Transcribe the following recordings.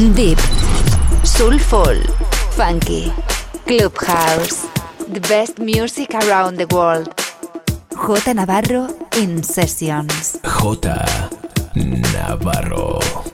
Deep, Soulful, Funky, Clubhouse. The best music around the world. J Navarro in Sessions. J Navarro.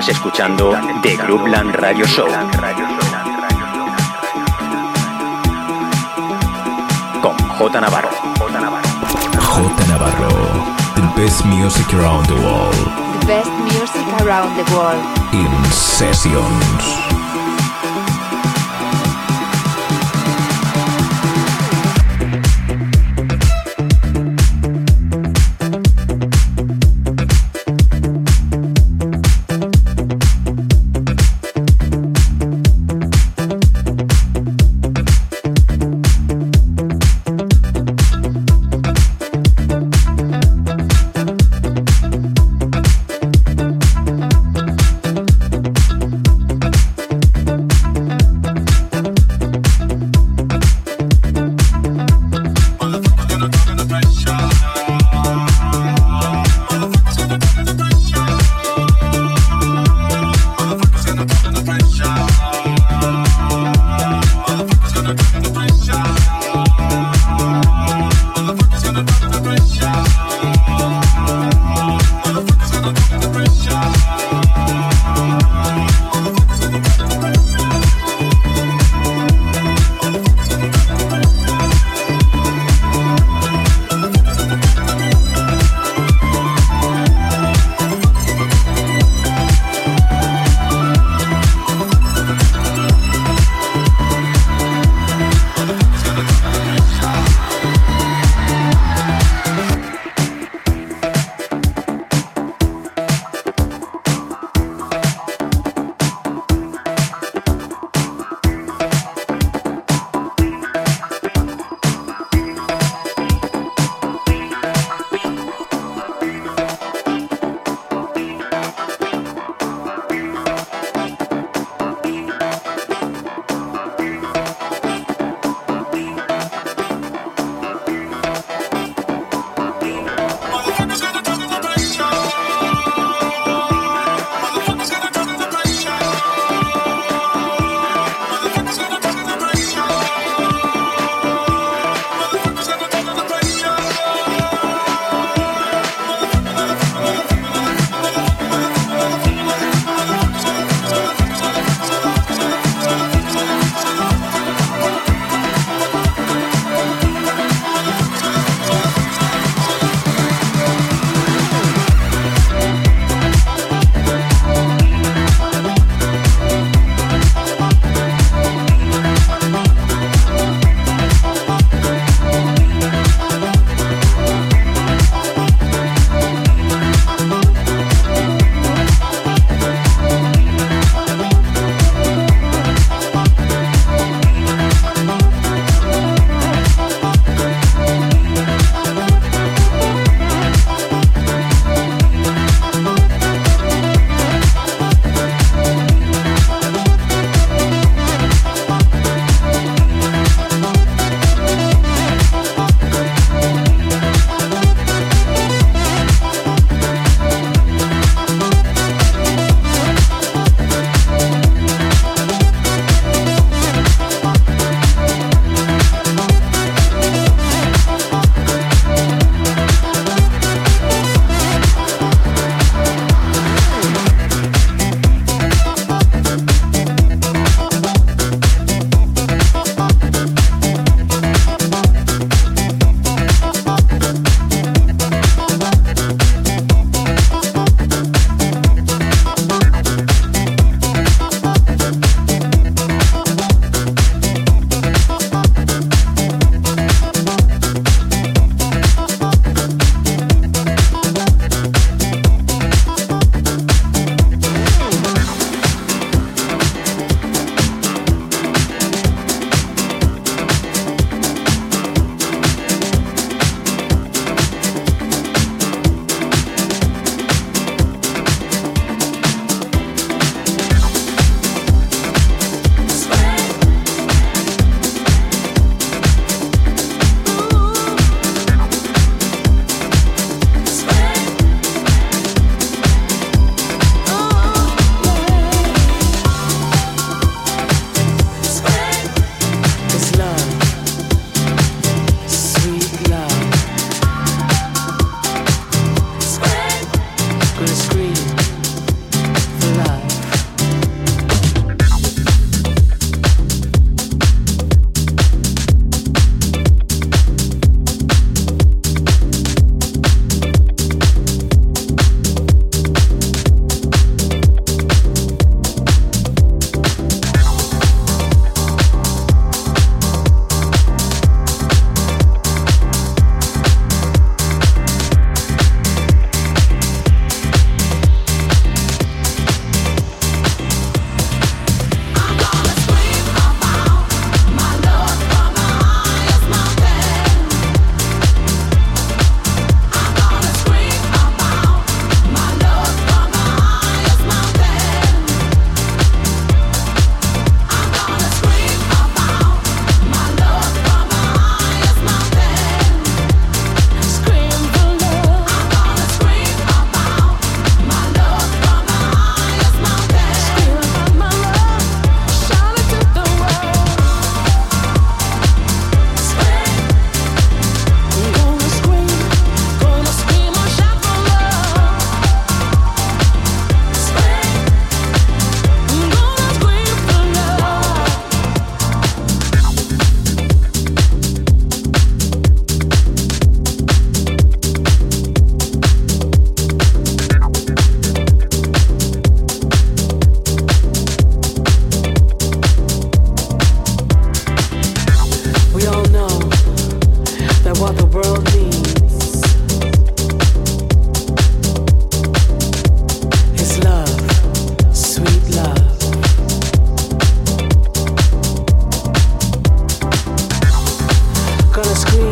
Estás escuchando The Groupland Radio Show. Con J Navarro. J Navarro. The best music around the world. The best music around the world. In sessions.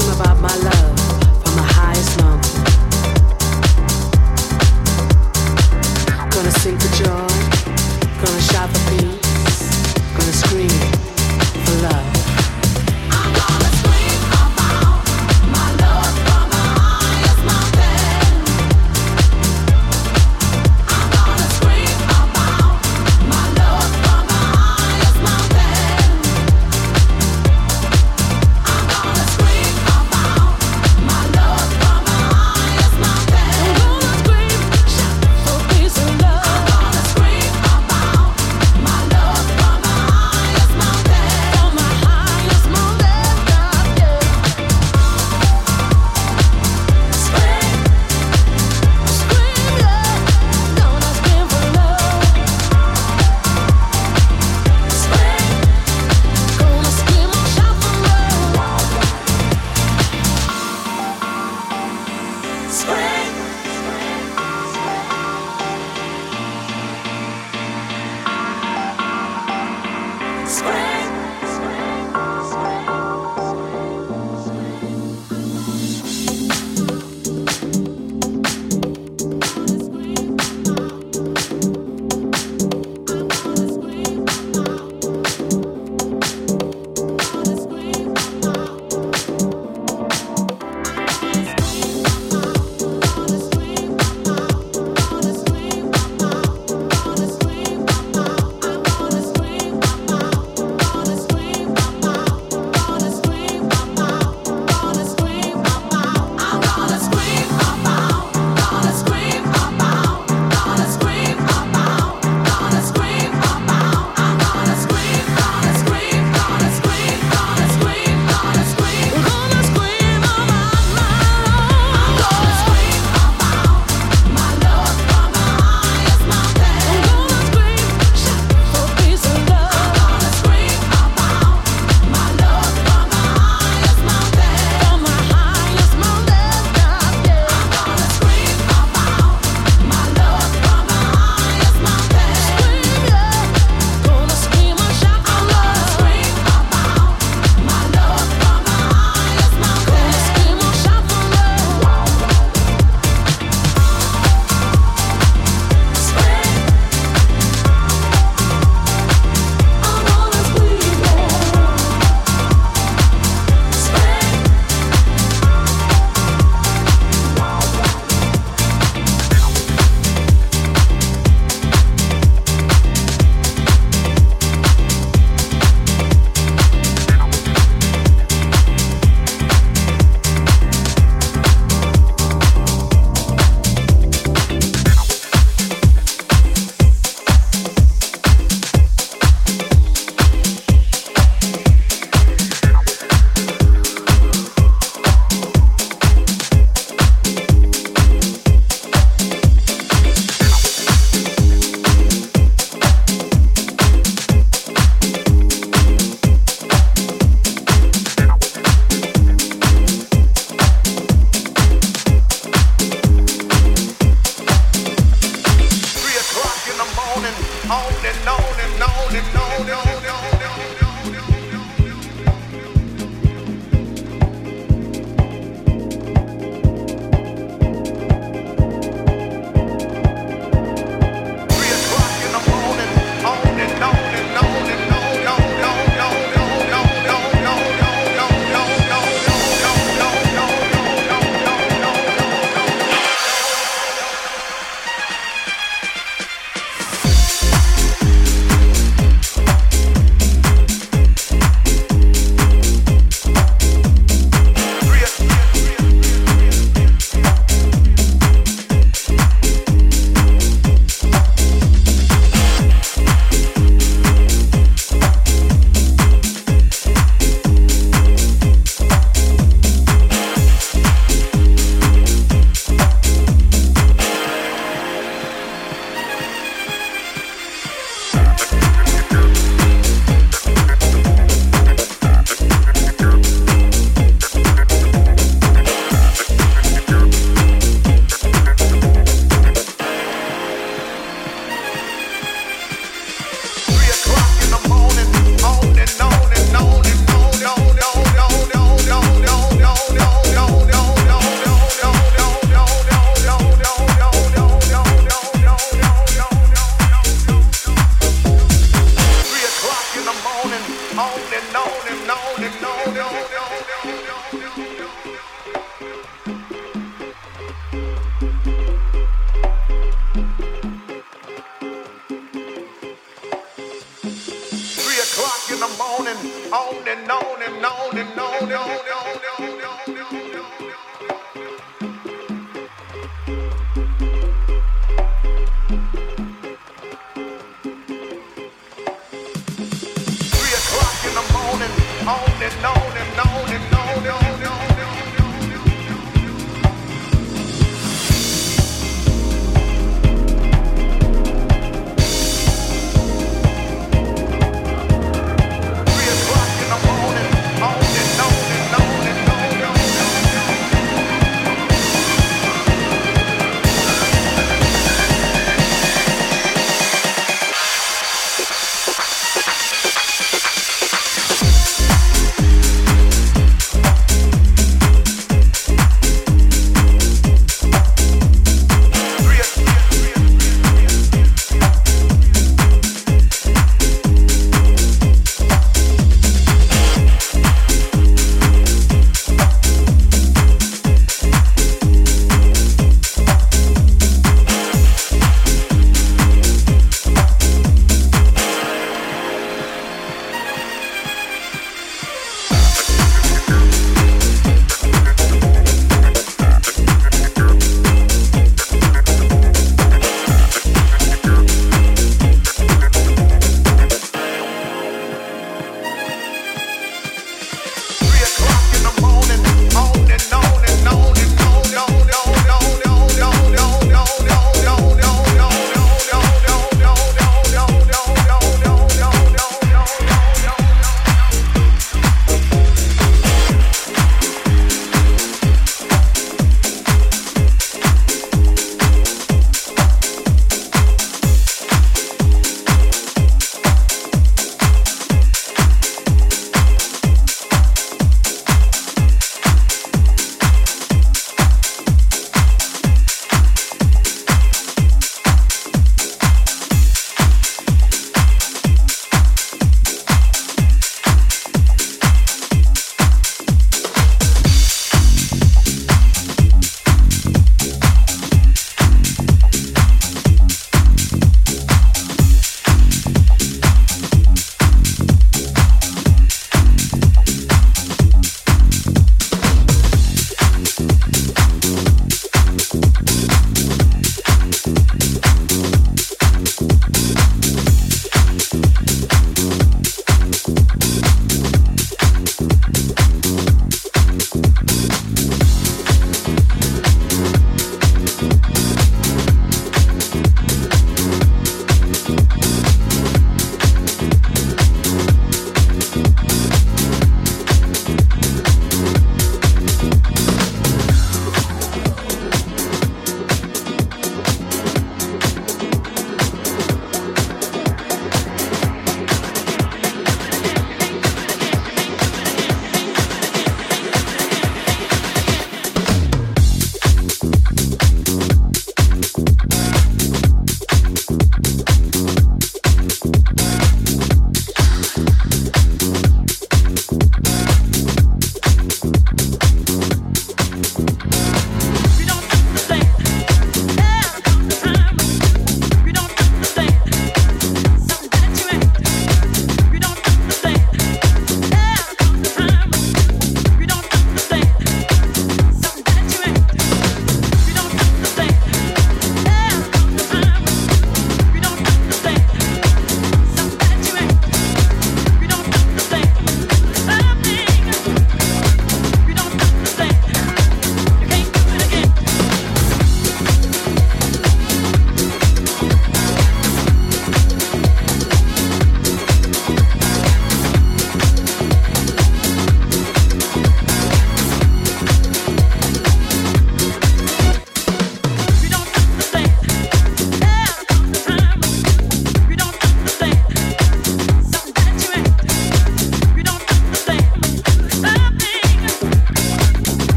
Love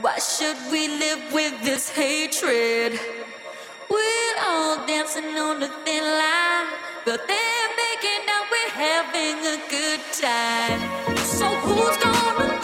Why should we live with this hatred? We're all dancing on a thin line, but they're making out we're having a good time. So who's gonna?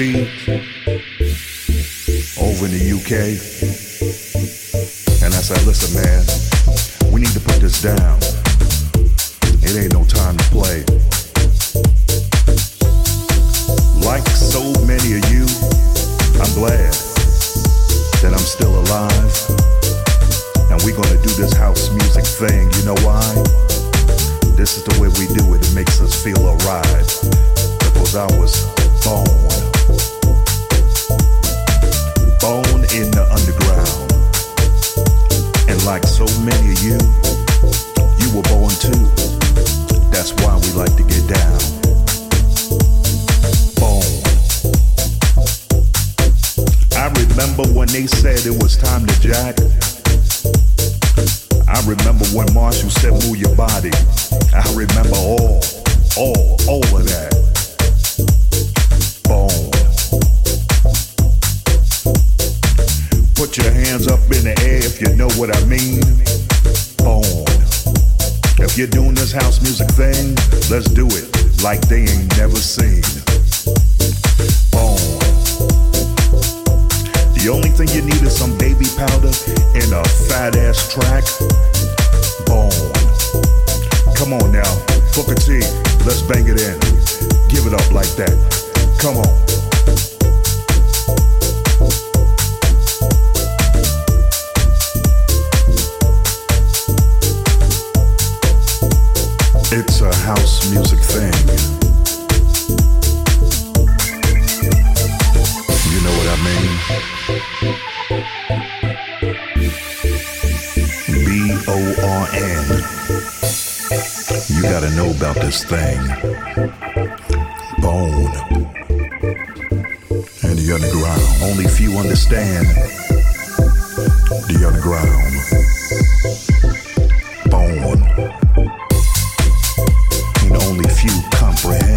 Over in the UK. And I said, listen, man, we need to put this down. It ain't no time to play. Like so many of you, I'm glad that I'm still alive. And we're gonna do this house music thing. You know why? This is the way we do it. It makes us feel alright. Because I was born born in the underground. And like so many of you, you were born too. That's why we like to get down. Born. I remember when they said it was time to jack. I remember when Marshall said move your body. I remember all, all, all of that. Your hands up in the air if you know what I mean. Born. If you're doing this house music thing, let's do it like they ain't never seen. Born. The only thing you need is some baby powder and a fat ass track. Born. Come on now, Booker T, let's bang it in. Give it up like that. Come on. It's a house music thing. You know what I mean? B O R N. You gotta know about this thing. Bone. And the underground. Only few understand the underground few comprehend.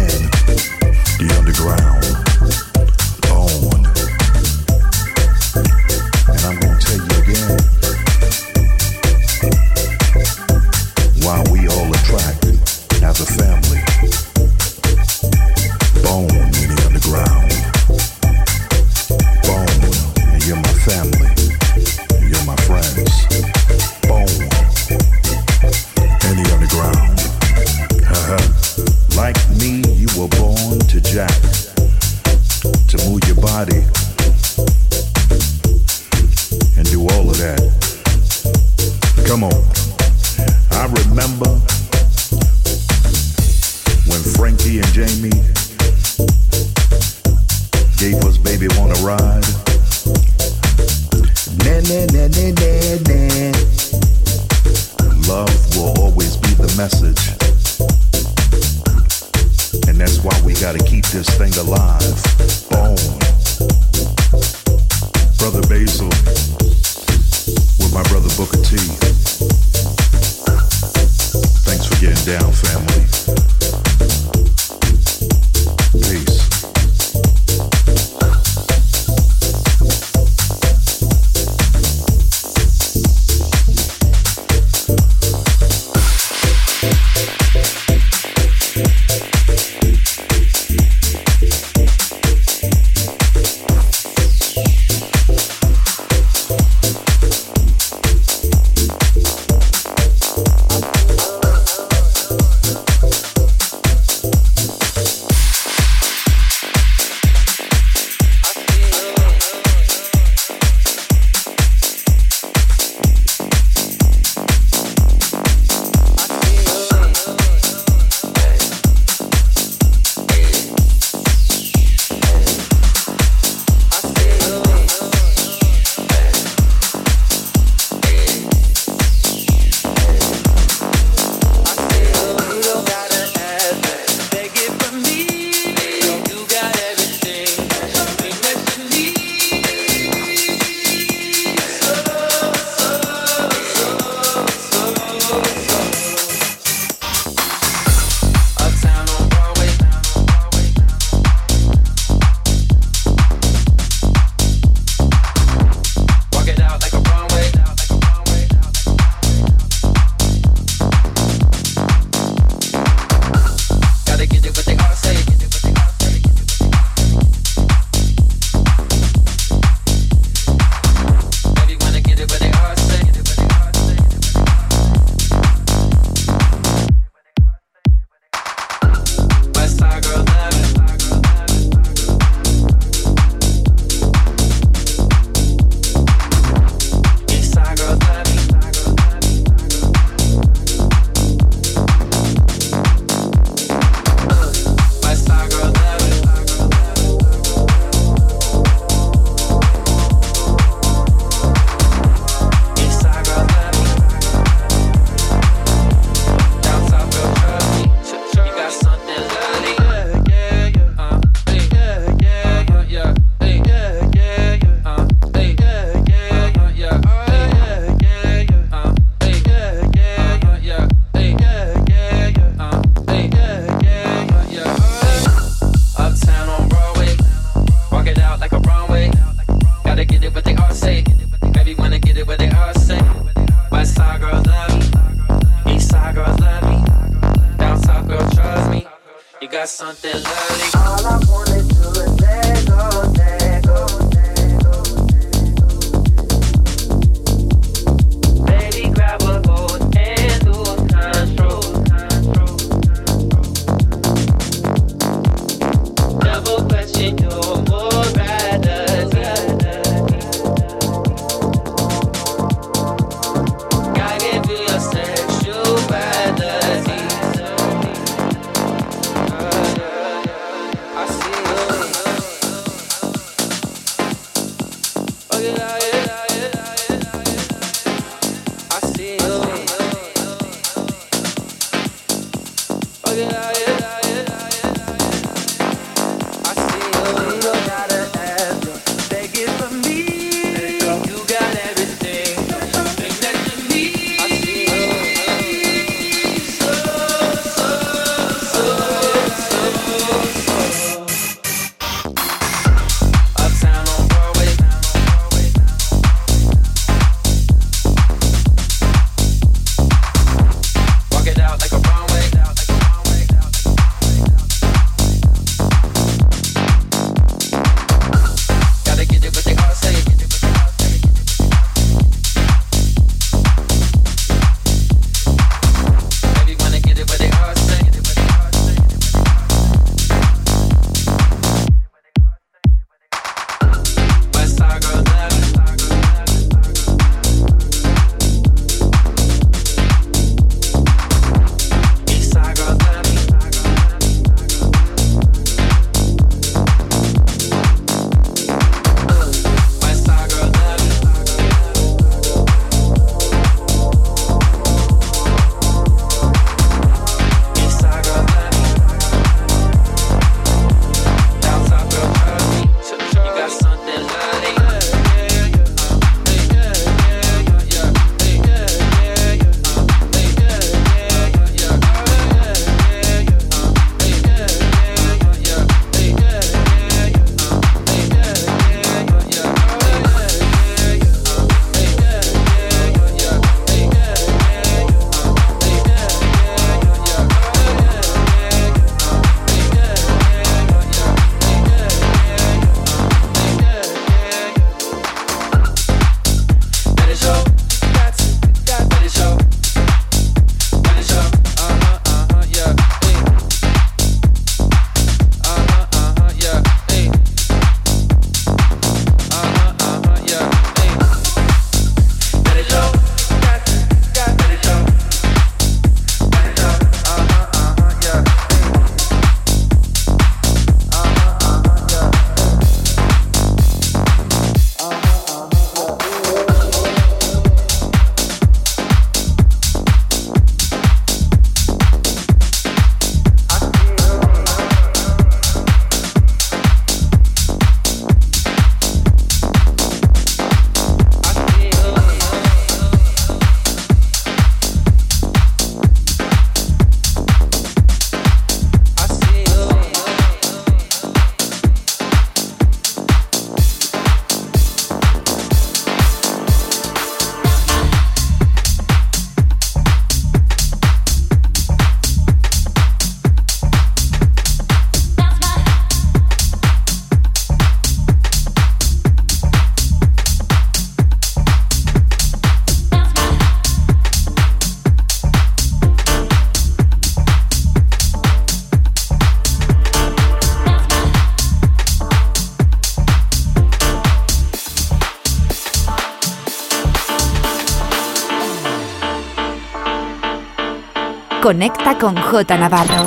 Conecta con J Navarro.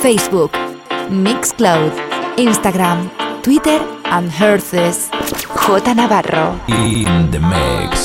Facebook, Mixcloud, Instagram, Twitter and Herces. J Navarro. In the mix.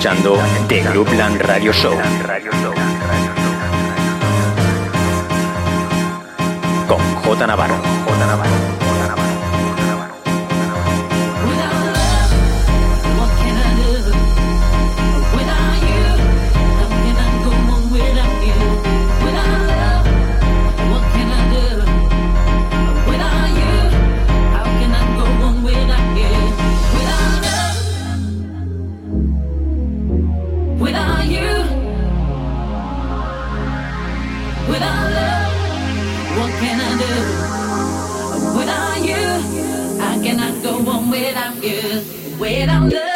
Escuchando The Groupland Radio Show. Can I do without you? I go on without you, without